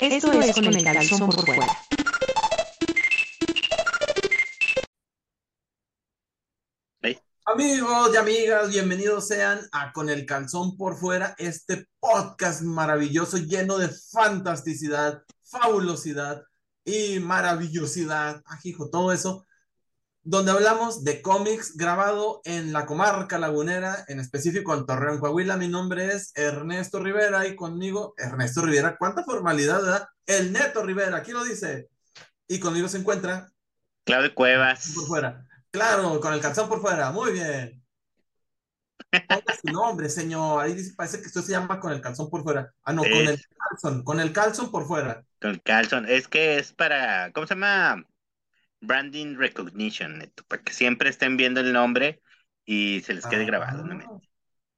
Esto es con el calzón por fuera. Amigos y amigas, bienvenidos sean a Con el calzón por fuera, este podcast maravilloso lleno de fantasticidad, fabulosidad y maravillosidad, ajijo, todo eso, donde hablamos de cómics grabado en la comarca lagunera, en específico en Torreón, Coahuila. Mi nombre es Ernesto Rivera y conmigo, Ernesto Rivera, ¿cuánta formalidad, verdad? El Neto Rivera, aquí lo dice. Y conmigo se encuentra. Claudio Cuevas. Por fuera. Claro, con el calzón por fuera, muy bien. Ponga su nombre, señor. Ahí dice, parece que esto se llama con el calzón por fuera. Ah, no, con el calzón, con el calzón por fuera. Con el calzón, es que es para, ¿cómo se llama? Branding recognition, neto, para que siempre estén viendo el nombre y se les quede grabado. ¿no?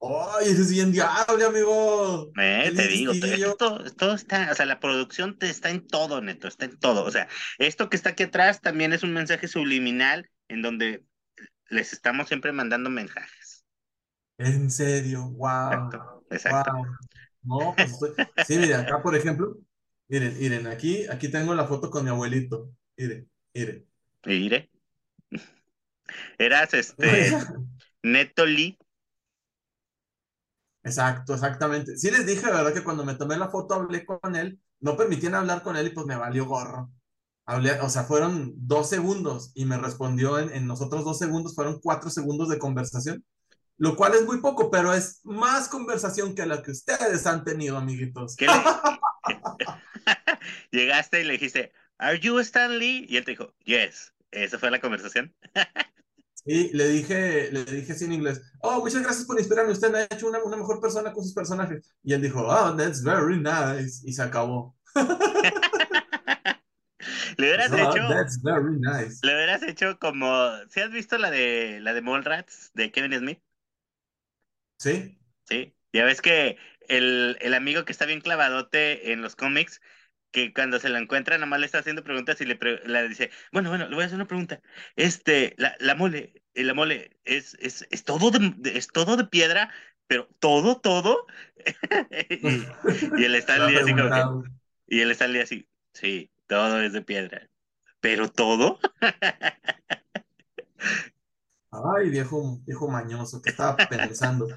¡Ay, ese es bien diablo, amigo! Eh, te digo, todo, todo está, o sea, la producción te está en todo, neto, está en todo. O sea, esto que está aquí atrás también es un mensaje subliminal en donde les estamos siempre mandando mensajes. En serio, wow. Exacto, exacto. No, pues sí, miren, acá por ejemplo, miren, miren, aquí, aquí tengo la foto con mi abuelito. Miren, miren. Mire. Eras este Neto Lee. Exacto, exactamente. Sí les dije, ¿verdad? Que cuando me tomé la foto hablé con él, no permitían hablar con él y pues me valió gorro. Hablé, o sea, fueron dos segundos y me respondió en, en nosotros dos segundos, fueron cuatro segundos de conversación, lo cual es muy poco, pero es más conversación que la que ustedes han tenido, amiguitos. Llegaste y le dijiste, ¿Are you Stan Lee? Y él te dijo, Yes. Esa fue la conversación. Y le dije, le dije así en inglés, oh, muchas gracias por inspirarme, usted ha hecho una, una mejor persona con sus personajes. Y él dijo, oh, that's very nice. Y se acabó. Le hubieras hecho. Le hubieras hecho como. ¿Si has visto la de la de Mallrats de Kevin Smith? Sí. Sí. Ya ves que el, el amigo que está bien clavadote en los cómics, que cuando se la encuentra, nada más le está haciendo preguntas y le, le dice, bueno, bueno, le voy a hacer una pregunta. Este, la, la mole, eh, la mole, es, es, es todo de, es todo de piedra, pero todo, todo. y, y él está así como que, y él está así, sí, todo es de piedra. Pero todo. Ay, viejo, viejo mañoso, que estaba pensando.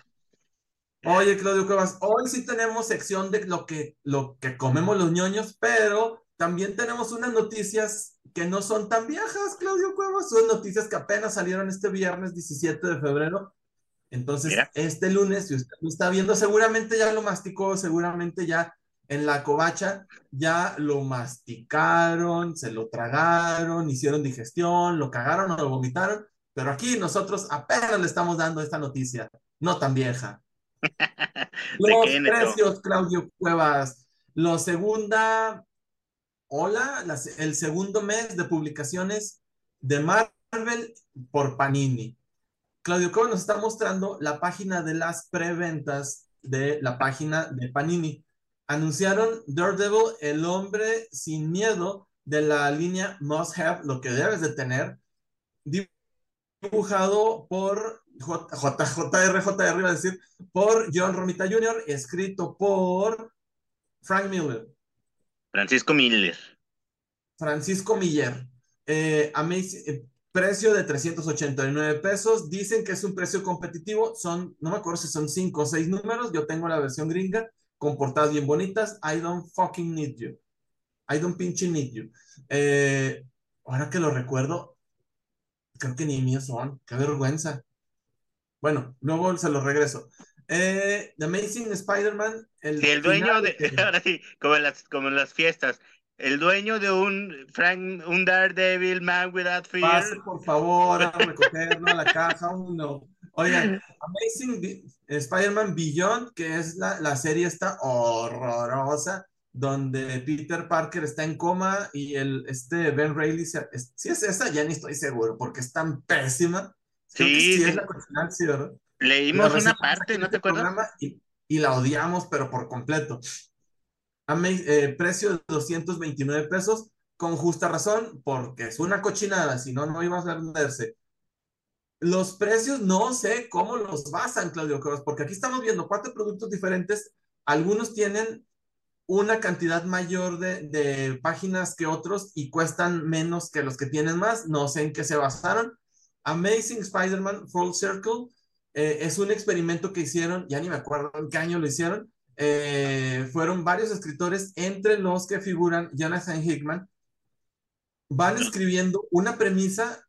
Oye, Claudio Cuevas, hoy sí tenemos sección de lo que, lo que comemos los ñoños, pero también tenemos unas noticias que no son tan viejas, Claudio Cuevas. Son noticias que apenas salieron este viernes 17 de febrero. Entonces, este lunes, si usted lo está viendo, seguramente ya lo masticó, seguramente ya en la covacha ya lo masticaron, se lo tragaron, hicieron digestión, lo cagaron o lo vomitaron, pero aquí nosotros apenas le estamos dando esta noticia, no tan vieja. Los precios, Claudio Cuevas. La segunda, hola, el segundo mes de publicaciones de Marvel por Panini. Claudio Cuevas nos está mostrando la página de las preventas de la página de Panini anunciaron Daredevil, el hombre sin miedo de la línea Must Have, lo que debes de tener, dibujado por JRJR, iba a decir, por John Romita Jr., escrito por Frank Miller. Francisco Miller. Francisco Miller. Eh, eh, precio de 389 pesos. Dicen que es un precio competitivo. Son, no me acuerdo si son 5 o 6 números. Yo tengo la versión gringa con portadas bien bonitas. I don't fucking need you. I don't pinche need you. Eh, ahora que lo recuerdo, creo que ni míos son. Qué vergüenza. Bueno, luego se los regreso. Eh, The Amazing Spider-Man. El, el dueño de, ahora sí, como en, las, como en las fiestas, el dueño de un Frank, un Daredevil Man Without Fear. Pase, por favor, a recogerlo a la caja uno. Oigan, Amazing Spider-Man Beyond, que es la, la serie esta horrorosa, donde Peter Parker está en coma y el, este Ben Reilly, si es esa, ya ni estoy seguro, porque es tan pésima. Sí, sí, es la original, sí, ¿verdad? Leímos una parte, ¿no te acuerdas? Y, y, la odiamos, pero por completo. Eh, precio de 229 pesos, con justa razón, porque es una cochinada, si no, no iba a venderse los precios no sé cómo los basan, Claudio Cuevas, porque aquí estamos viendo cuatro productos diferentes. Algunos tienen una cantidad mayor de, de, páginas que otros y cuestan menos que los que tienen más. No sé en qué se basaron. Amazing Spider-Man Full Circle eh, es un experimento que hicieron, ya ni me acuerdo en qué año lo hicieron. Eh, fueron varios escritores, entre los que figuran Jonathan Hickman. Van escribiendo una premisa,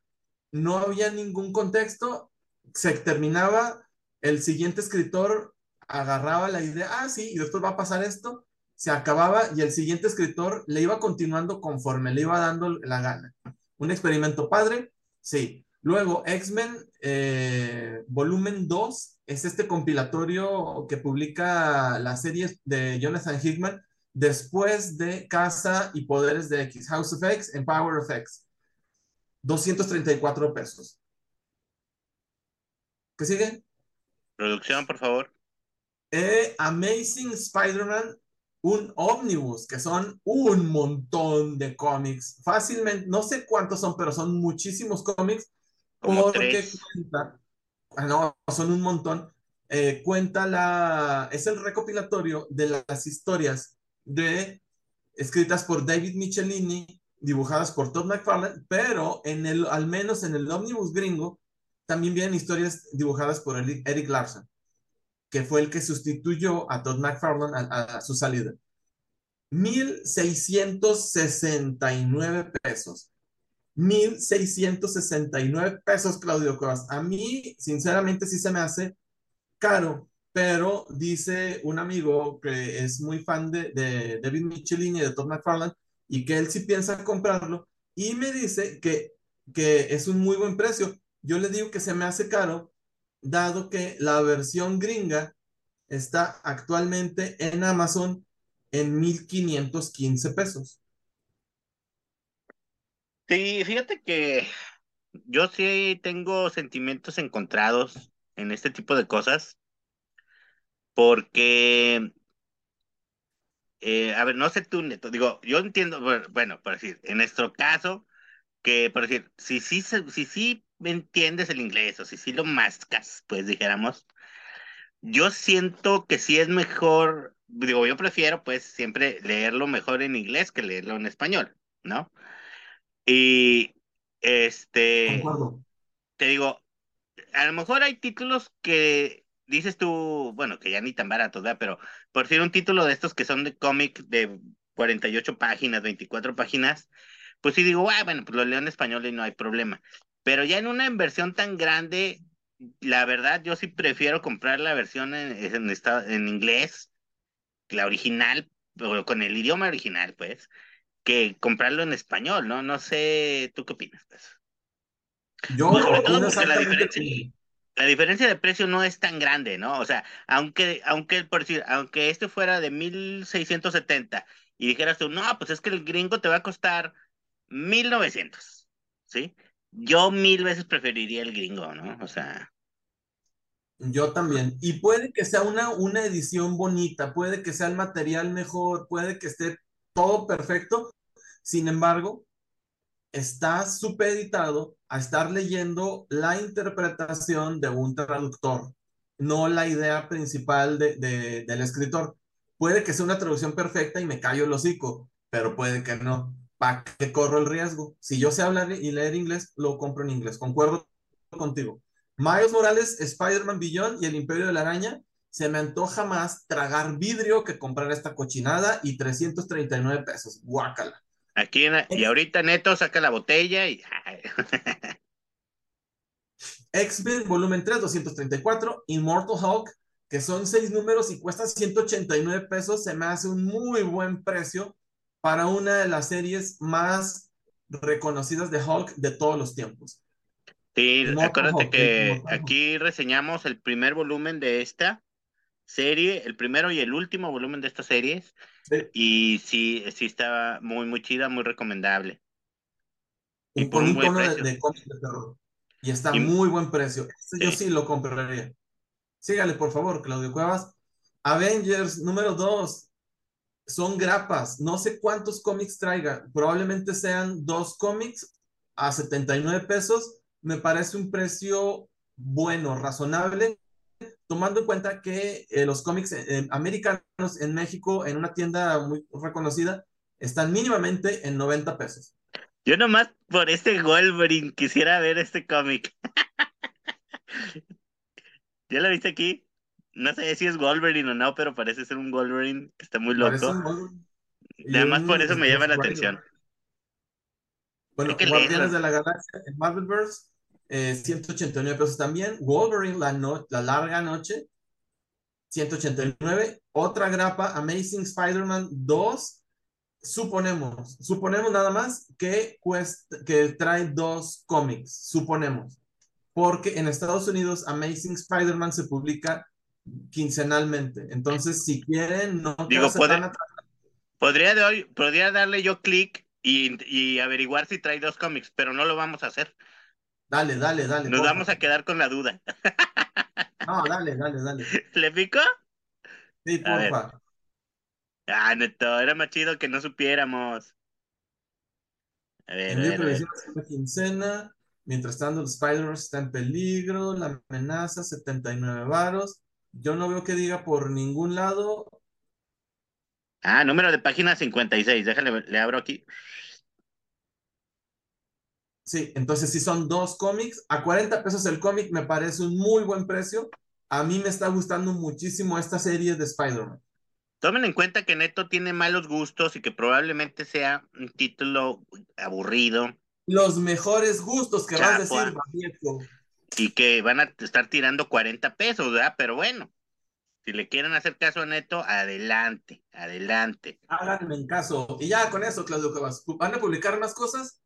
no había ningún contexto, se terminaba, el siguiente escritor agarraba la idea, ah, sí, y después va a pasar esto, se acababa y el siguiente escritor le iba continuando conforme le iba dando la gana. Un experimento padre, sí. Luego, X-Men eh, Volumen 2 es este compilatorio que publica la serie de Jonathan Hickman después de Casa y Poderes de X, House of X en Power of X. 234 pesos. ¿Qué sigue? Producción, por favor. Eh, Amazing Spider-Man, un ómnibus, que son un montón de cómics. Fácilmente, no sé cuántos son, pero son muchísimos cómics. Porque cuenta, ah, no, son un montón. Eh, cuenta la, es el recopilatorio de las historias de escritas por David Michelini, dibujadas por Todd McFarlane, pero en el, al menos en el ómnibus gringo, también vienen historias dibujadas por Eric Larson que fue el que sustituyó a Todd McFarlane a, su salida. 1,669 pesos. 1,669 pesos, Claudio Cuevas. A mí, sinceramente, sí se me hace caro, pero dice un amigo que es muy fan de, de David Michelini y de Todd McFarlane y que él sí piensa comprarlo y me dice que, que es un muy buen precio. Yo le digo que se me hace caro dado que la versión gringa está actualmente en Amazon en 1515 pesos. Sí, fíjate que yo sí tengo sentimientos encontrados en este tipo de cosas, porque, eh, a ver, no sé tú, Neto, digo, yo entiendo, bueno, por decir, en nuestro caso, que, por decir, si sí, si, si, me entiendes el inglés o si sí lo mascas, pues dijéramos, yo siento que sí es mejor, digo, yo prefiero pues siempre leerlo mejor en inglés que leerlo en español, ¿no? Y este, te digo, a lo mejor hay títulos que dices tú, bueno, que ya ni tan baratos, ¿verdad? Pero por decir un título de estos que son de cómic de 48 páginas, 24 páginas, pues sí digo, bueno, pues lo leo en español y no hay problema. Pero ya en una inversión tan grande, la verdad, yo sí prefiero comprar la versión en, en, en inglés, la original, o con el idioma original, pues, que comprarlo en español, ¿no? No sé, ¿tú qué opinas? Pues? Yo la diferencia, la diferencia de precio no es tan grande, ¿no? O sea, aunque, aunque, por decir, aunque este fuera de 1670 y dijeras tú, no, pues es que el gringo te va a costar 1900, ¿sí? yo mil veces preferiría el gringo, ¿no? O sea. Yo también. Y puede que sea una, una edición bonita, puede que sea el material mejor, puede que esté todo perfecto. Sin embargo, está supeditado a estar leyendo la interpretación de un traductor, no la idea principal de, de, del escritor. Puede que sea una traducción perfecta y me callo el hocico, pero puede que no. ¿para qué corro el riesgo? Si yo sé hablar y leer inglés, lo compro en inglés. Concuerdo contigo. Miles Morales, Spider-Man Beyond y el Imperio de la Araña, se me antoja más tragar vidrio que comprar esta cochinada y 339 pesos. Guácala. Aquí y ahorita Neto saca la botella y. X-Men Volumen 3, 234. Immortal Hulk, que son seis números y cuesta 189 pesos, se me hace un muy buen precio para una de las series más reconocidas de Hulk de todos los tiempos. Sí, acuérdate que aquí reseñamos el primer volumen de esta serie, el primero y el último volumen de esta serie. Y sí, sí estaba muy, muy chida, muy recomendable. Y, por un, tono de, de, terror. Y está muy buen precio. Este yo sí lo compraría. Sígale, por favor, Claudio Cuevas. Avengers número 2, son grapas. No sé cuántos cómics traiga. Probablemente sean dos cómics a 79 pesos. Me parece un precio bueno, razonable tomando en cuenta que eh, los cómics eh, americanos en México, en una tienda muy reconocida, están mínimamente en 90 pesos. Yo nomás por este Wolverine quisiera ver este cómic. ¿Ya lo viste aquí? No sé si es Wolverine o no, pero parece ser un Wolverine que está muy loco. un Wolverine. Y Nada más un por eso me llama la atención. Bueno, Guardianes de la Galaxia en Marvelverse, eh, 189 pesos también. Wolverine, la, no- la larga noche, 189. Otra grapa, Amazing Spider-Man 2. Suponemos, suponemos nada más que, cuesta, que trae dos cómics, suponemos. Porque en Estados Unidos Amazing Spider-Man se publica quincenalmente. Entonces, si quieren, no Digo. Podría, de hoy, podría darle yo clic y, y averiguar si trae dos cómics, pero no lo vamos a hacer. Dale, dale, dale. Nos porfa. vamos a quedar con la duda. No, dale, dale, dale. ¿Le pico? Sí, porfa. Ah, neto, era más chido que no supiéramos. A ver, a ver, a ver. quincena. Mientras tanto, el Spider-Verse está en peligro. La amenaza, 79 varos. Yo no veo que diga por ningún lado. Ah, número de página 56. Déjale, le abro aquí. Sí, entonces si son dos cómics. A 40 pesos el cómic me parece un muy buen precio. A mí me está gustando muchísimo esta serie de Spider-Man. Tomen en cuenta que Neto tiene malos gustos y que probablemente sea un título aburrido Los mejores gustos que vas a decir, viejo. y que van a estar tirando 40 pesos, ¿verdad? Pero bueno, si le quieren hacer caso a Neto, adelante, adelante. Háganme en caso. Y ya con eso, Claudio Cuevas. ¿Van a publicar más cosas?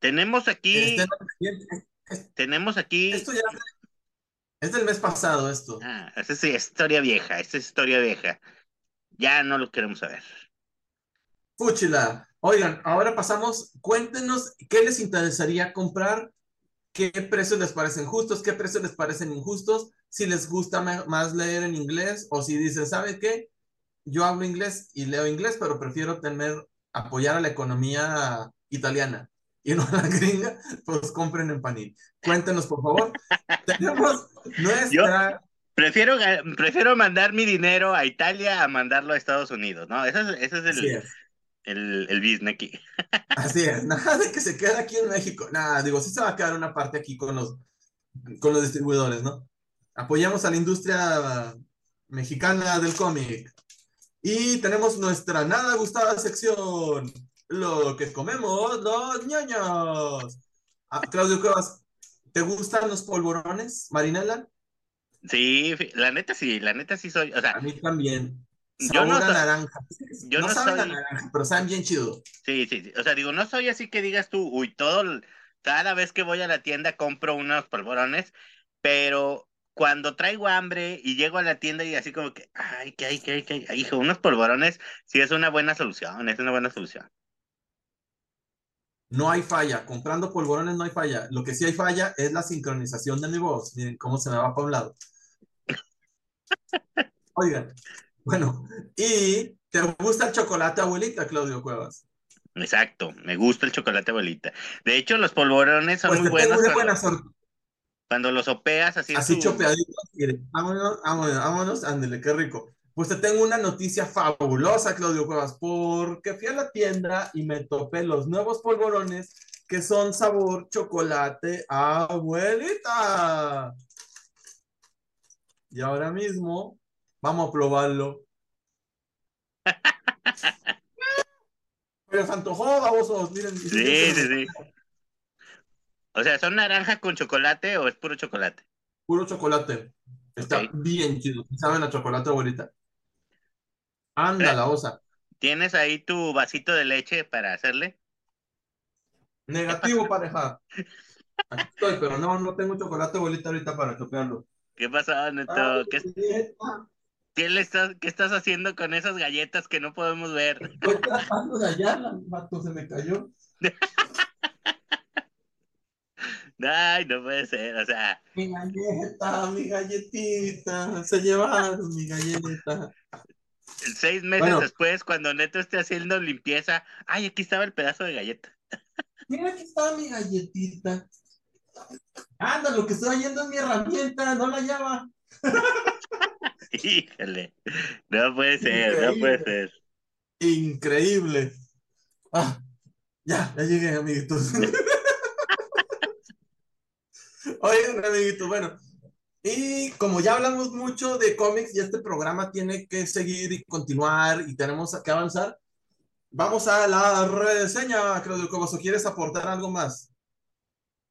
Tenemos aquí, pendiente. tenemos aquí, Esto ya es del mes pasado, esto. ah, esa es historia vieja, esta es historia vieja. Ya no lo queremos saber. Fúchila. Oigan, ahora pasamos, cuéntenos qué les interesaría comprar, qué precios les parecen justos, qué precios les parecen injustos, si les gusta más leer en inglés o si dicen, ¿sabe qué? Yo hablo inglés y leo inglés, pero prefiero tener, apoyar a la economía italiana y no a la gringa, pues compren en Panini. Cuéntenos, por favor. Tenemos nuestra... Prefiero, ga- prefiero mandar mi dinero a Italia a mandarlo a Estados Unidos, ¿no? Ese es, ese es el, es. el, el business aquí. Así es, nada de que se quede aquí en México. Nada, digo, sí se va a quedar una parte aquí con los, con los distribuidores, ¿no? Apoyamos a la industria mexicana del cómic. Y tenemos nuestra nada gustada sección, lo que comemos los ñoños. Ah, Claudio Cuevas, ¿te gustan los polvorones, Marinela? Sí, la neta sí, la neta sí soy, o A sea, mí también. Yo no a soy- naranja. yo no, no saben a naranja, pero saben bien chido. sí, sí, sí, o sea, digo, no soy así que digas tú, uy, todo, cada vez que voy a la tienda compro unos polvorones, pero cuando traigo hambre y llego a la tienda y así como que, ay, que hay, que hay, que hay, hijo, unos polvorones, sí es una buena solución, es una buena solución. No hay falla, comprando polvorones no hay falla. Lo que sí hay falla es la sincronización de mi voz. Miren cómo se me va para un lado. Oigan, bueno, ¿y te gusta el chocolate, abuelita, Claudio Cuevas? Exacto, me gusta el chocolate abuelita. De hecho, los polvorones son Pues muy buenos cuando, buena cuando los sopeas así Así tu- chopeaditos. miren, Vámonos, vámonos, vámonos, ándele, qué rico. Pues te tengo una noticia fabulosa, Claudio Cuevas, porque fui a la tienda y me topé los nuevos polvorones que son sabor chocolate abuelita. Y ahora mismo vamos a probarlo. Pero se antojó, babosos, miren. Sí, sí, sí. O sea, ¿son naranja con chocolate o es puro chocolate? Puro chocolate. Está bien chido. ¿Saben a chocolate, abuelita? Anda, Eh. la osa. ¿Tienes ahí tu vasito de leche para hacerle? Negativo, pareja. Aquí estoy, pero no, no tengo chocolate, abuelita, ahorita para chopearlo. ¿Qué pasó, Neto? Ay, ¿Qué, abuelita, qué le estás, qué estás haciendo con esas galletas que no podemos ver? Estoy tratando de hallarla, vato, se me cayó. Ay, no puede ser, o sea, Mi galleta, mi galletita. Se llevaron mi galleta. Seis meses Bueno. después, cuando Neto esté haciendo limpieza, ay, aquí estaba el pedazo de galleta. Mira, aquí está mi galletita. Anda, lo que estoy yendo es mi herramienta, no la llama. Híjole, no puede ser, no puede ser. Increíble. Ah, ya, ya llegué, amiguitos. Oigan, amiguitos, bueno, y como ya hablamos mucho de cómics y este programa tiene que seguir y continuar y tenemos que avanzar, vamos a la reseña, Claudio Cobos, ¿o quieres aportar algo más?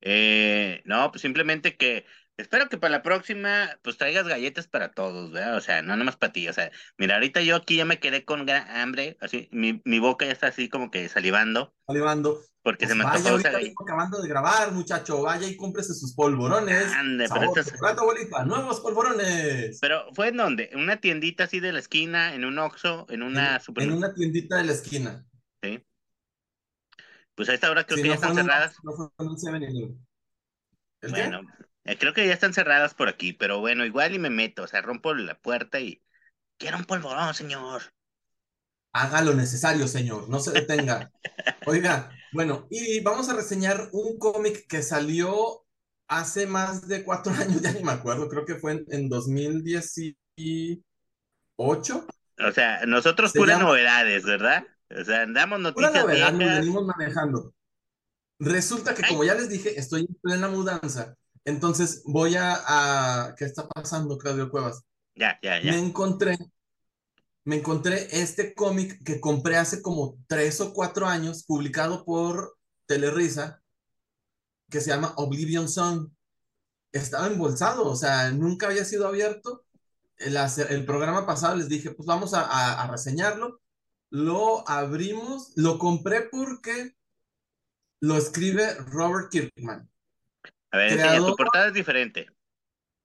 Eh, no, pues simplemente que espero que para la próxima pues traigas galletas para todos, ¿verdad? O sea, no nomás para ti, o sea, mira, ahorita yo aquí ya me quedé con gran hambre, así, mi, mi boca ya está así como que salivando. Salivando. Porque Pues se me vaya, esa acabando de grabar, muchacho, vaya y cómprese sus polvorones. Ande, pero estas- abuelita, nuevos polvorones. Pero fue en dónde? En una tiendita así de la esquina, en un Oxxo, en una en, super... en una tiendita de la esquina. Sí. Pues a esta hora creo Sí, que ya no fue están cerradas. no fue en un 7-Eleven. ¿El qué? Eh, creo que ya están cerradas por aquí, pero bueno, igual y me meto, o sea, rompo la puerta y quiero un polvorón, señor. Haga lo necesario, señor, no se detenga. Oiga, bueno, y vamos a reseñar un cómic que salió hace más de cuatro años, ya ni me acuerdo, creo que fue en, en 2018. O sea, nosotros Se puras llama- novedades, ¿verdad? O sea, andamos Pura noticias novedad, nos venimos manejando. Resulta que, Ay. como ya les dije, estoy en plena mudanza. Entonces voy a, a- ¿Qué está pasando, Claudio Cuevas? Ya, ya, Me ya. encontré, me encontré este cómic que compré hace como tres o cuatro años, publicado por Telerisa, que se llama Oblivion Song. Estaba embolsado, o sea, nunca había sido abierto. El, programa pasado les dije, pues vamos a, a- a reseñarlo. Lo abrimos, lo compré porque lo escribe Robert Kirkman. A ver, enseña, tu portada es diferente.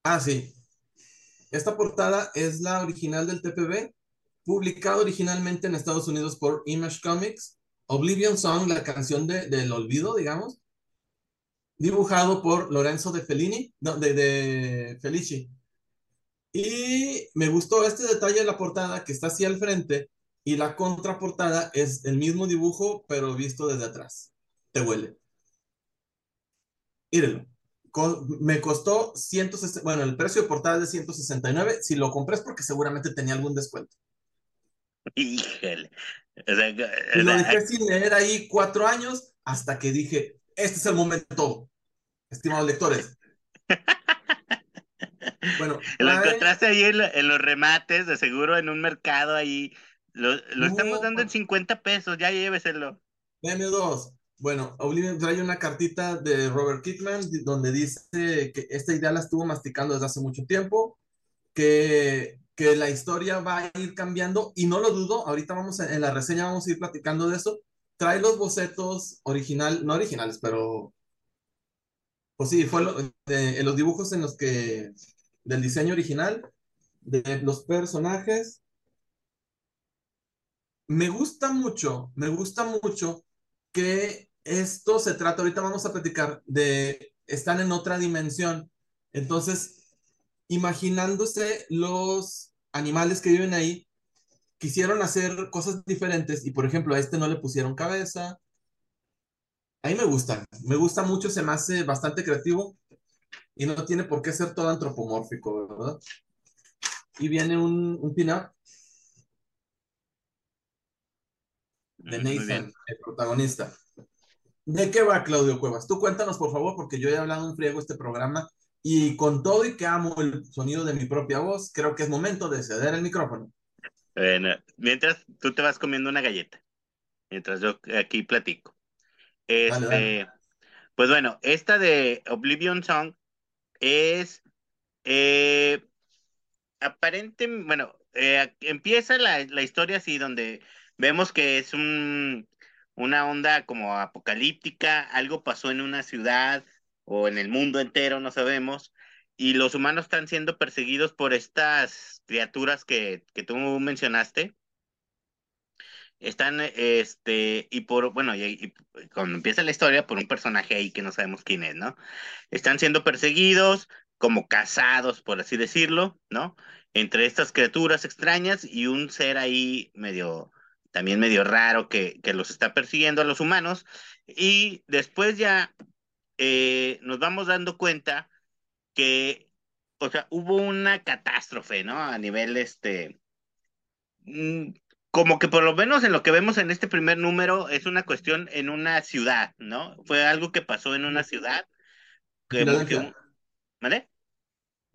Ah, sí. Esta portada es la original del TPB, publicado originalmente en Estados Unidos por Image Comics. Oblivion Song, la canción de, del olvido, digamos. Dibujado por Lorenzo de Fellini, no, de, de Felici. Y me gustó este detalle de la portada que está así al frente y la contraportada es el mismo dibujo, pero visto desde atrás. Te huele. Mírelo. Co- me costó 160, bueno, el precio de portada es de 169. Si lo compré es porque seguramente tenía algún descuento. Híjole. O sea, Y lo dejé sin leer ahí cuatro años hasta que dije, este es el momento, estimados lectores. Bueno, lo encontraste ahí en, lo- en los remates, de seguro en un mercado ahí. Lo, lo estamos dando en 50 pesos, ya lléveselo. BM2. Bueno, Oblivion trae una cartita de Robert Kickman donde dice que esta idea la estuvo masticando desde hace mucho tiempo, que, que la historia va a ir cambiando y no lo dudo, ahorita vamos a- en la reseña vamos a ir platicando de eso. Trae los bocetos original, no originales, pero pues sí, fue lo- de, en los dibujos en los que del diseño original de los personajes. Me gusta mucho, me gusta mucho que esto se trata, ahorita vamos a platicar de, están en otra dimensión. Entonces, imaginándose los animales que viven ahí, quisieron hacer cosas diferentes y, por ejemplo, a este no le pusieron cabeza. A mí me gusta, me gusta mucho, se me hace bastante creativo y no tiene por qué ser todo antropomórfico, ¿verdad? Y viene un, un de Nathan, el protagonista. ¿De qué va Claudio Cuevas? Tú cuéntanos, por favor, porque yo he hablado un friego este programa y con todo y que amo el sonido de mi propia voz, creo que es momento de ceder el micrófono. Bueno, mientras tú te vas comiendo una galleta, mientras yo aquí platico. Este, pues bueno, esta de Oblivion Song es eh, aparente, bueno, eh, empieza la, la historia así donde vemos que es un, una onda como apocalíptica, algo pasó en una ciudad o en el mundo entero, no sabemos, y los humanos están siendo perseguidos por estas criaturas que, que tú mencionaste. Están, este, y por, bueno, y, cuando empieza la historia, por un personaje ahí que no sabemos quién es, ¿no? Están siendo perseguidos, como cazados, por así decirlo, ¿no? Entre estas criaturas extrañas y un ser ahí medio, también medio raro que, que los está persiguiendo a los humanos. Y después ya eh, nos vamos dando cuenta que o sea, hubo una catástrofe, ¿no? A nivel, este, mm, como que por lo menos en lo que vemos en este primer número es una cuestión en una ciudad, ¿no? Fue algo que pasó en una ciudad. Que, Filadelfia. ¿Vale?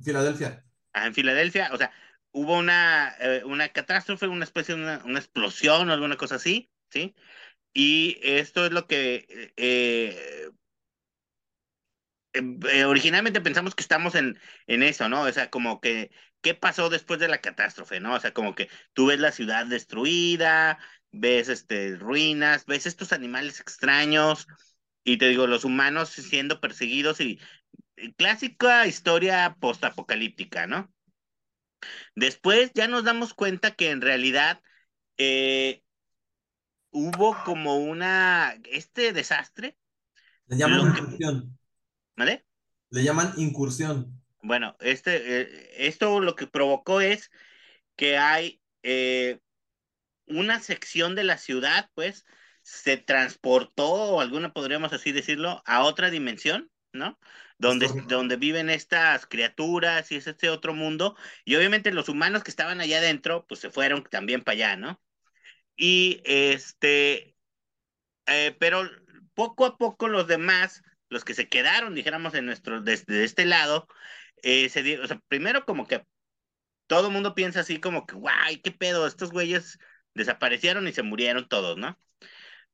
Filadelfia. Ah, en Filadelfia, o sea, hubo una, eh, una catástrofe, una especie de una, una, explosión o alguna cosa así, ¿sí? Y esto es lo que eh, eh, originalmente pensamos que estamos en, en eso, ¿no? O sea, como que, ¿qué pasó después de la catástrofe, ¿no? O sea, como que tú ves la ciudad destruida, ves este, ruinas, ves estos animales extraños, y te digo, los humanos siendo perseguidos y clásica historia postapocalíptica, ¿no? Después ya nos damos cuenta que en realidad eh, hubo como una, este desastre. Le llaman incursión. ¿Vale? Le llaman incursión. Bueno, este, eh, esto lo que provocó es que hay eh, una sección de la ciudad, pues, se transportó, o alguna podríamos así decirlo, a otra dimensión, ¿no? Donde, donde viven estas criaturas y es este otro mundo. Y obviamente los humanos que estaban allá adentro, pues se fueron también para allá, ¿no? Y este, eh, pero poco a poco los demás, los que se quedaron, dijéramos, en nuestro, desde este lado, eh, se o sea, primero como que todo el mundo piensa así como que, guay, qué pedo, estos güeyes desaparecieron y se murieron todos, ¿no?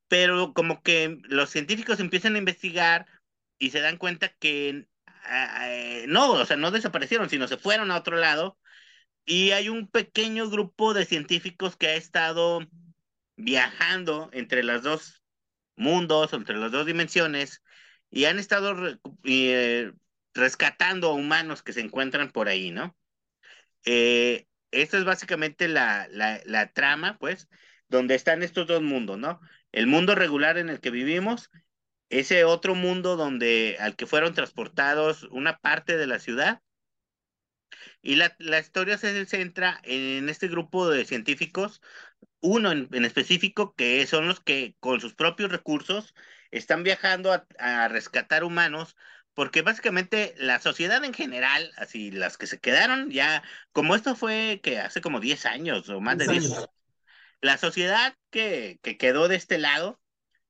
Pero como que los científicos empiezan a investigar y se dan cuenta que eh, no, o sea, no desaparecieron, sino se fueron a otro lado. Y hay un pequeño grupo de científicos que ha estado viajando entre los dos mundos, entre las dos dimensiones, y han estado eh, rescatando a humanos que se encuentran por ahí, ¿no? Eh, esto es básicamente la, la trama, pues, donde están estos dos mundos, ¿no? El mundo regular en el que vivimos ese otro mundo donde al que fueron transportados una parte de la ciudad. Y la, la historia se centra en este grupo de científicos, uno en, en, específico, que son los que con sus propios recursos están viajando a, a, rescatar humanos, porque básicamente la sociedad en general, así las que se quedaron ya, como esto fue que hace como 10 años o más de 10 años, la sociedad que, que quedó de este lado,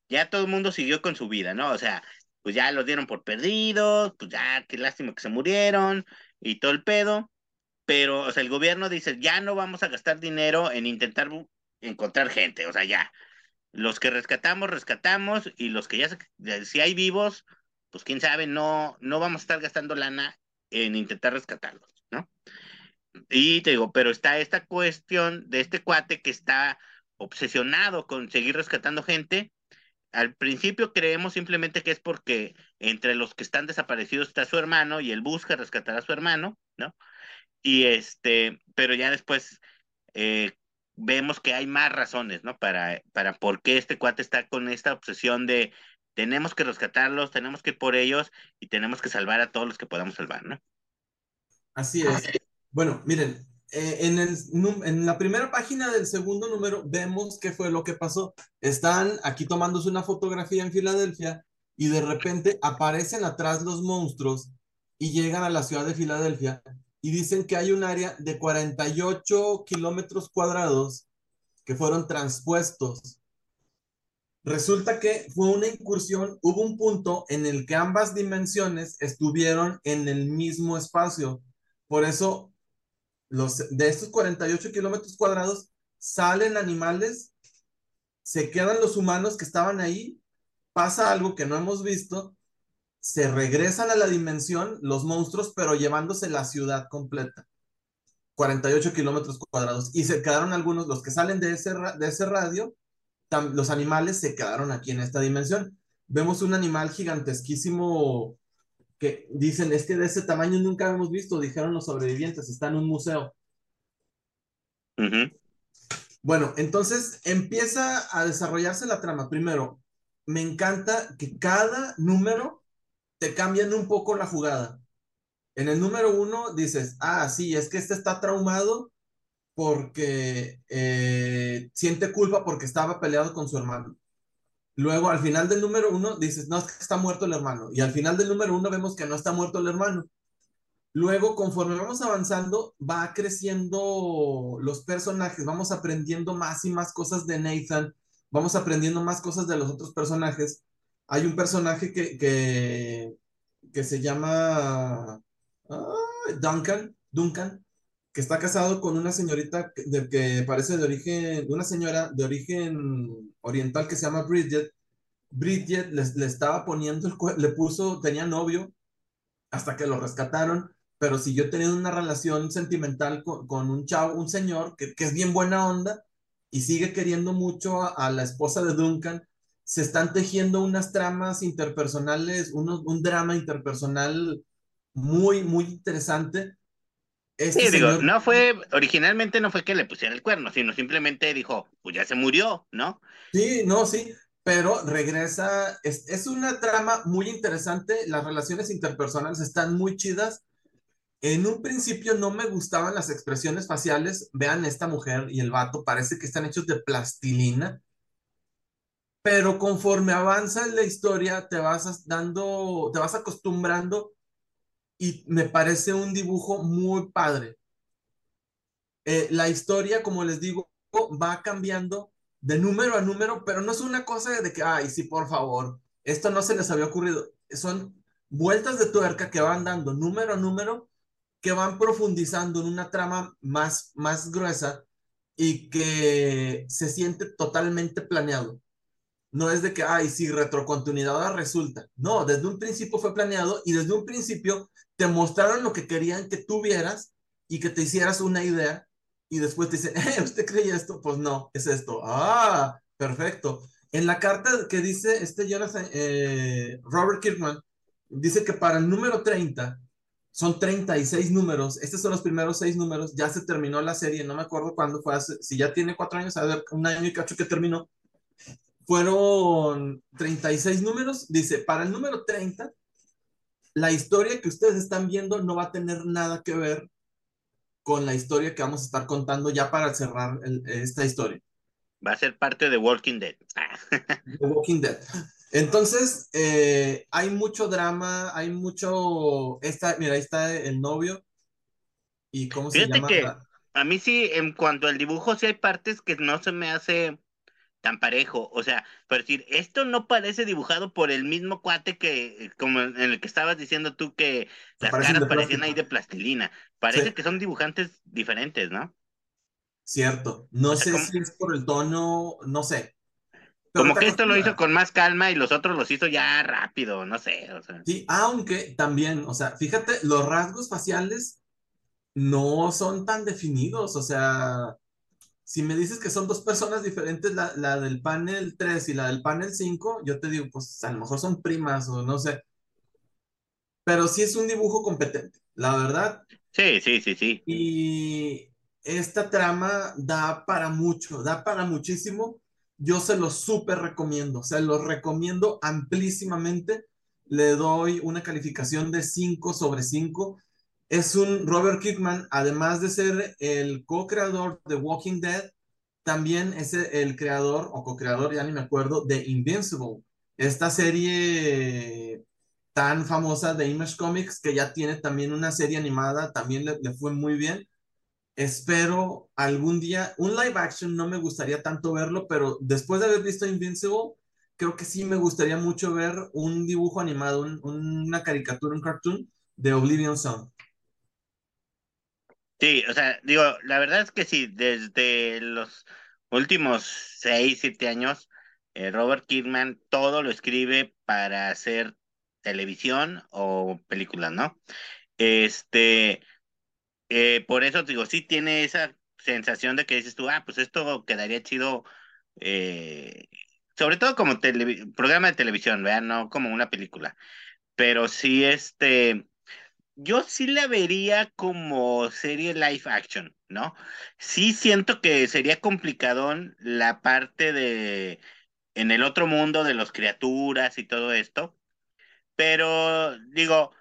ya todo el mundo siguió con su vida, ¿no? O sea, pues ya los dieron por perdidos, pues ya, qué lástima que se murieron y todo el pedo. Pero, o sea, el gobierno dice, ya no vamos a gastar dinero en intentar encontrar gente, o sea, ya. Los que rescatamos, rescatamos, y los que ya, si hay vivos, pues quién sabe, no, no vamos a estar gastando lana en intentar rescatarlos, ¿no? Y te digo, pero está esta cuestión de este cuate que está obsesionado con seguir rescatando gente al principio creemos simplemente que es porque entre los que están desaparecidos está su hermano y él busca rescatar a su hermano, ¿no? Y este, pero ya después eh, vemos que hay más razones, ¿no? Para, para por qué este cuate está con esta obsesión de tenemos que rescatarlos, tenemos que ir por ellos y tenemos que salvar a todos los que podamos salvar, ¿no? Así es. Bueno, miren, eh, en, el, en la primera página del segundo número vemos qué fue lo que pasó. Están aquí tomándose una fotografía en Filadelfia y de repente aparecen atrás los monstruos y llegan a la ciudad de Filadelfia y dicen que hay un área de 48 kilómetros cuadrados que fueron transpuestos. Resulta que fue una incursión, hubo un punto en el que ambas dimensiones estuvieron en el mismo espacio. Por eso los, de estos 48 kilómetros cuadrados salen animales, se quedan los humanos que estaban ahí, pasa algo que no hemos visto, se regresan a la dimensión los monstruos, pero llevándose la ciudad completa. 48 kilómetros cuadrados. Y se quedaron algunos, los que salen de ese, de ese radio, los animales se quedaron aquí en esta dimensión. Vemos un animal gigantesquísimo que dicen, es que de ese tamaño nunca hemos visto, dijeron los sobrevivientes, está en un museo. Bueno, entonces empieza a desarrollarse la trama. Primero, me encanta que cada número te cambian un poco la jugada. En el número uno dices, ah, sí, es que este está traumado porque eh, siente culpa porque estaba peleado con su hermano. Luego, al final del número uno, dices, no, es que está muerto el hermano. Y al final del número uno vemos que no está muerto el hermano. Luego, conforme vamos avanzando, va creciendo los personajes, vamos aprendiendo más y más cosas de Nathan, vamos aprendiendo más cosas de los otros personajes. Hay un personaje que, que, que se llama Duncan, Duncan, que está casado con una señorita que, que parece de origen, una señora de origen oriental que se llama Bridget. Bridget le, le estaba poniendo, el, le puso, tenía novio hasta que lo rescataron pero si yo teniendo una relación sentimental con, con un chavo, un señor que, que, es bien buena onda y sigue queriendo mucho a, a, la esposa de Duncan, se están tejiendo unas tramas interpersonales, uno, un drama interpersonal muy, muy interesante. Este sí, señor... digo, no fue, originalmente no fue que le pusiera el cuerno, sino simplemente dijo, pues ya se murió, ¿no? Sí, no, sí, pero regresa, es, es una trama muy interesante, las relaciones interpersonales están muy chidas, en un principio no me gustaban las expresiones faciales. Vean esta mujer y el vato, parece que están hechos de plastilina. Pero conforme avanza la historia, te vas dando, te vas acostumbrando y me parece un dibujo muy padre. Eh, la historia, como les digo, va cambiando de número a número, pero no es una cosa de que, ay, sí, por favor, esto no se les había ocurrido. Son vueltas de tuerca que van dando número a número que van profundizando en una trama más, más gruesa y que se siente totalmente planeado. No es de que, ay, si retrocontinuidad resulta. No, desde un principio fue planeado y desde un principio te mostraron lo que querían que tuvieras y que te hicieras una idea y después te dicen, eh, ¿usted cree esto? Pues no, es esto. Ah, perfecto. En la carta que dice este Jonathan, eh, Robert Kirkman, dice que para el número 30 son 36 números. Estos son los primeros seis números. Ya se terminó la serie. No me acuerdo cuándo fue. Si ya tiene cuatro años, a ver, un año y cacho que terminó. Fueron 36 números. Dice, para el número 30, la historia que ustedes están viendo no va a tener nada que ver con la historia que vamos a estar contando ya para cerrar el, esta historia. Va a ser parte de Walking Dead. The Walking Dead. Entonces, eh, hay mucho drama, hay mucho. Esta, mira, ahí está el novio. ¿Y cómo se llama? Que a mí sí, en cuanto al dibujo, sí hay partes que no se me hace tan parejo. O sea, por decir, esto no parece dibujado por el mismo cuate que, como en el que estabas diciendo tú, que las caras parecían ahí de plastilina. Parece sí. que son dibujantes diferentes, ¿no? Cierto. No o sea, sé si es por el tono, no sé. Como que esto lo hizo con más calma y los otros los hizo ya rápido, no sé. O sea. Sí, aunque también, o sea, fíjate, los rasgos faciales no son tan definidos, o sea, si me dices que son dos personas diferentes, la, la del panel 3 y la del panel 5, yo te digo, pues a lo mejor son primas o no sé. Pero sí es un dibujo competente, la verdad. Sí, sí, sí, sí. Y esta trama da para mucho, da para muchísimo yo se los súper recomiendo, se los recomiendo amplísimamente. Le doy una calificación de 5 sobre 5. Es un Robert Kirkman, además de ser el co-creador de Walking Dead, también es el creador o co-creador, ya ni me acuerdo, de Invincible, esta serie tan famosa de Image Comics que ya tiene también una serie animada, también le, le fue muy bien espero algún día, un live action no me gustaría tanto verlo, pero después de haber visto Invincible, creo que sí me gustaría mucho ver un dibujo animado, un, una caricatura, un cartoon de Oblivion Zone. Sí, o sea, digo, la verdad es que sí, desde los últimos seis, siete años, eh, Robert Kidman todo lo escribe para hacer televisión o películas, ¿no? Este, eh, por eso digo, sí tiene esa sensación de que dices tú, ah, pues esto quedaría chido, eh, sobre todo como programa de televisión, vean, no como una película. Pero sí, este, yo sí la vería como serie live action, ¿no? Sí siento que sería complicadón la parte de en el otro mundo de las criaturas y todo esto, pero digo,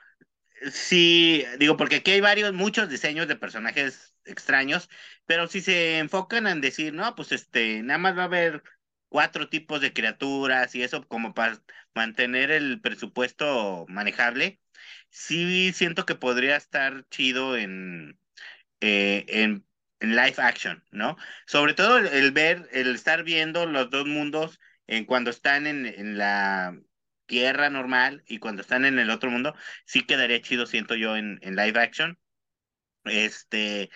Sí, digo, porque aquí hay varios, muchos diseños de personajes extraños, pero si se enfocan en decir, no, pues este, nada más va a haber cuatro tipos de criaturas y eso como para mantener el presupuesto manejable, sí siento que podría estar chido en, eh, en, en live action, ¿no? Sobre todo el, el ver, el estar viendo los dos mundos en cuando están en, en la tierra normal y cuando están en el otro mundo, sí quedaría chido, siento yo, en, en live action. Este,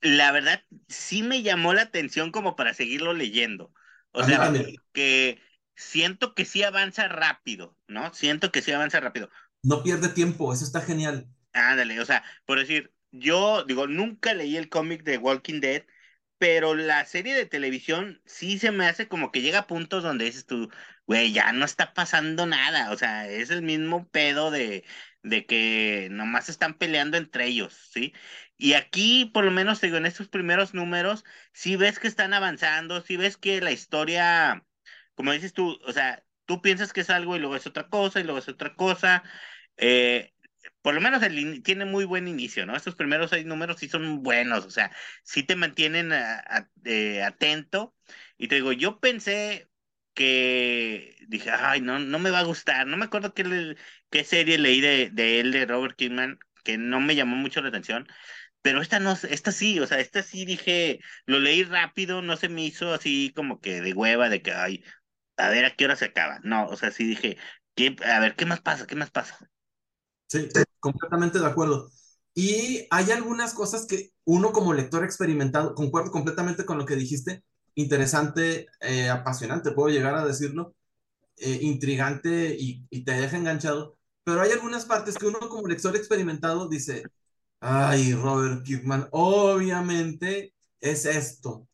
la verdad, sí me llamó la atención como para seguirlo leyendo. O sea, que siento que sí avanza rápido, ¿no? Siento que sí avanza rápido. No pierde tiempo, eso está genial. Ándale, o sea, por decir, yo digo, nunca leí el cómic de Walking Dead, pero la serie de televisión sí se me hace como que llega a puntos donde dices tú, güey, ya no está pasando nada, o sea, es el mismo pedo de, de que nomás están peleando entre ellos, ¿sí? Y aquí, por lo menos, digo, en estos primeros números, sí ves que están avanzando, sí ves que la historia, como dices tú, o sea, tú piensas que es algo y luego es otra cosa y luego es otra cosa. Eh, por lo menos tiene muy buen inicio, ¿no? Estos primeros seis números sí son buenos, o sea, sí te mantienen eh, atento. Y te digo, yo pensé que dije, ay, no, no me va a gustar. No me acuerdo qué, qué serie leí de, de él, de Robert Kidman, que no me llamó mucho la atención. Pero esta no, esta sí, o sea, esta sí dije, lo leí rápido, no se me hizo así como que de hueva, de que, ay, a ver a qué hora se acaba. No, o sea, sí dije, ¿qué, a ver, ¿qué más pasa? ¿Qué más pasa? Sí, completamente de acuerdo. Y hay algunas cosas que uno como lector experimentado, concuerdo completamente con lo que dijiste, interesante, eh, apasionante, puedo llegar a decirlo, eh, intrigante y, te deja enganchado, pero hay algunas partes que uno como lector experimentado dice, ay, Robert Kirkman, obviamente es esto.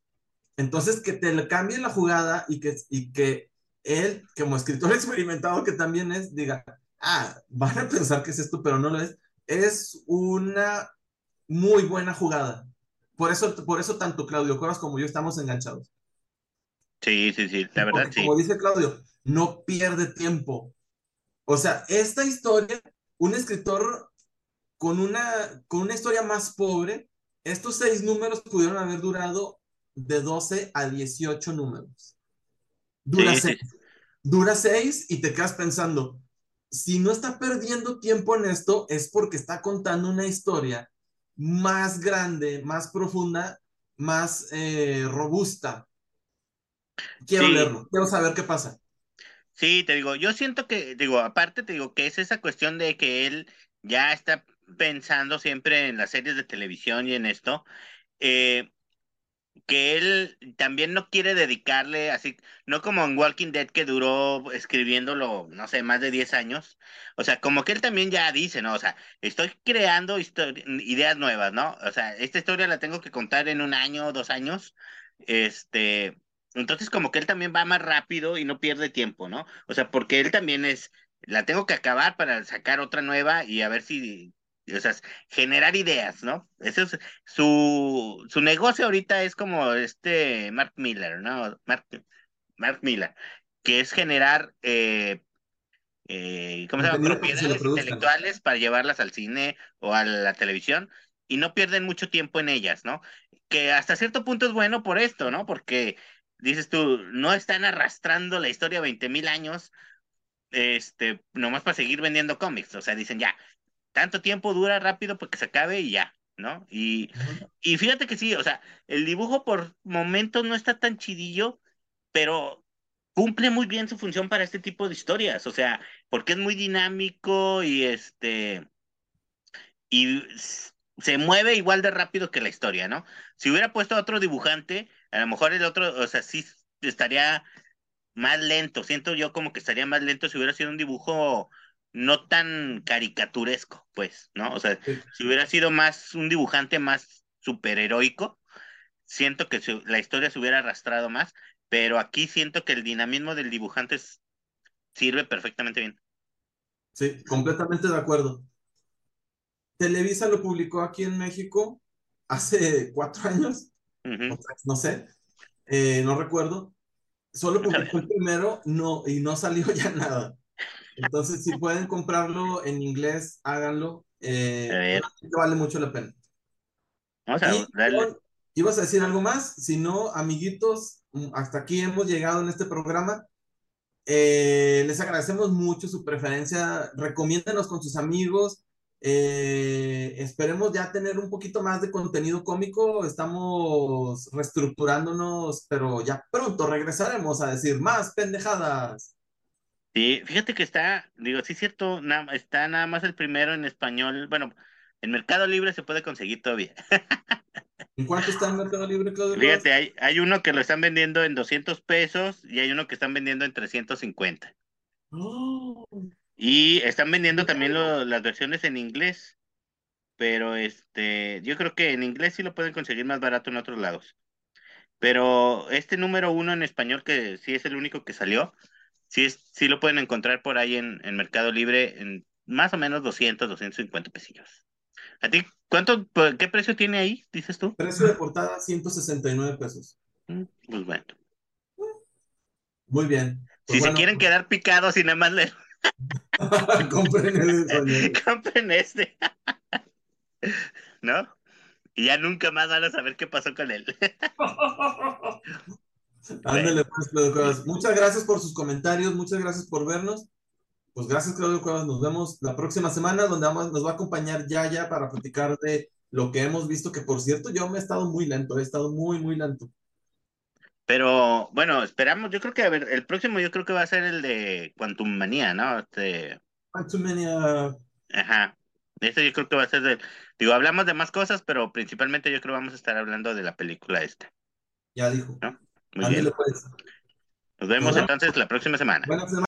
Entonces, que te cambie la jugada y que, y que él, como escritor experimentado que también es, diga, ah, van a pensar que es esto, pero no lo es, es una muy buena jugada. Por eso, por eso tanto Claudio Coras como yo estamos enganchados. Sí, sí, sí, la verdad Porque sí. como dice Claudio, no pierde tiempo. O sea, esta historia, un escritor con una, con una historia más pobre, estos seis números pudieron haber durado de 12 a 18 números. Dura Sí, sí, seis. Dura seis y te quedas pensando, si no está perdiendo tiempo en esto, es porque está contando una historia más grande, más profunda, más eh, robusta. Quiero sí, leerlo, quiero saber qué pasa. sí, te digo, yo siento que, digo, aparte te digo que es esa cuestión de que él ya está pensando siempre en las series de televisión y en esto, eh, que él también no quiere dedicarle así, no como en Walking Dead que duró escribiéndolo, no sé, más de 10 años. O sea, como que él también ya dice, ¿no? O sea, estoy creando ideas nuevas, ¿no? O sea, esta historia la tengo que contar en un año, dos años. Este, entonces como que él también va más rápido y no pierde tiempo, ¿no? O sea, porque él también es, la tengo que acabar para sacar otra nueva y a ver si, o sea, generar ideas, ¿no? Eso es, su, su negocio ahorita es como este Mark Miller, ¿no? Mark, Mark Miller, que es generar, eh, eh, ¿cómo se llama? Propiedades intelectuales para llevarlas al cine o a la televisión y no pierden mucho tiempo en ellas, ¿no? Que hasta cierto punto es bueno por esto, ¿no? Porque dices tú, no están arrastrando la historia 20 mil años, este, nomás para seguir vendiendo cómics, o sea, dicen ya, tanto tiempo dura rápido porque se acabe y ya, ¿no? Y, y fíjate que sí, o sea, el dibujo por momentos no está tan chidillo, pero cumple muy bien su función para este tipo de historias, o sea, porque es muy dinámico y este, y se mueve igual de rápido que la historia, ¿no? Si hubiera puesto a otro dibujante, a lo mejor el otro, o sea, sí estaría más lento, siento yo como que estaría más lento si hubiera sido un dibujo no tan caricaturesco, pues, ¿no? O sea, Sí. si hubiera sido más un dibujante más superheroico, siento que su- la historia se hubiera arrastrado más, pero aquí siento que el dinamismo del dibujante es- sirve perfectamente bien. Sí, completamente de acuerdo. Televisa lo publicó aquí en México hace cuatro años, Ujú. o tres, no sé, eh, no recuerdo. Solo publicó el primero no, y no salió ya nada. Entonces, si pueden comprarlo en inglés, háganlo. Eh, vale mucho la pena. vamos a darle. ¿ibas a decir algo más? Si no, amiguitos, mm, hasta aquí hemos llegado en este programa. Eh, les agradecemos mucho su preferencia. Recomiéndenos con sus amigos. Eh, esperemos ya tener un poquito más de contenido cómico. Estamos reestructurándonos, pero ya pronto regresaremos a decir más pendejadas. Sí, fíjate que está, digo, sí es cierto, na- está nada más el primero en español. Bueno, en Mercado Libre se puede conseguir todavía. ¿En cuánto está el Mercado Libre, Claudio? Fíjate, hay, hay uno que lo están vendiendo en 200 pesos y hay uno que están vendiendo en 350. Oh, Y están vendiendo también lo- las versiones en inglés, pero este, yo creo que en inglés sí lo pueden conseguir más barato en otros lados. Pero este número uno en español, que sí es el único que salió, sí, es, sí lo pueden encontrar por ahí en, en Mercado Libre en más o menos 200, 250 pesillos. ¿A ti cuánto, por- qué precio tiene ahí, dices tú? precio de portada 169 pesos. Mm, Pues bueno, Muy bien. si Pues se bueno, quieren quedar picados y nada más le compren el compren este, ¿no? Y ya nunca más van a saber qué pasó con él. Ándale, pues, Claudio Cuevas. Muchas gracias por sus comentarios, muchas gracias por vernos. Pues gracias, Claudio Cuevas. Nos vemos la próxima semana, donde vamos- nos va a acompañar Yaya para platicar de lo que hemos visto, que por cierto, yo me he estado muy lento, he estado muy, muy lento. Pero bueno, esperamos, yo creo que, a ver, el próximo yo creo que va a ser el de Quantum Manía, ¿no? Este, Quantumania. ajá. Este yo creo que va a ser de, digo, hablamos de más cosas, pero principalmente yo creo que vamos a estar hablando de la película esta. Ya dijo. ¿No? Muy Ándale, bien. pues. Nos vemos entonces la próxima semana. Buena semana.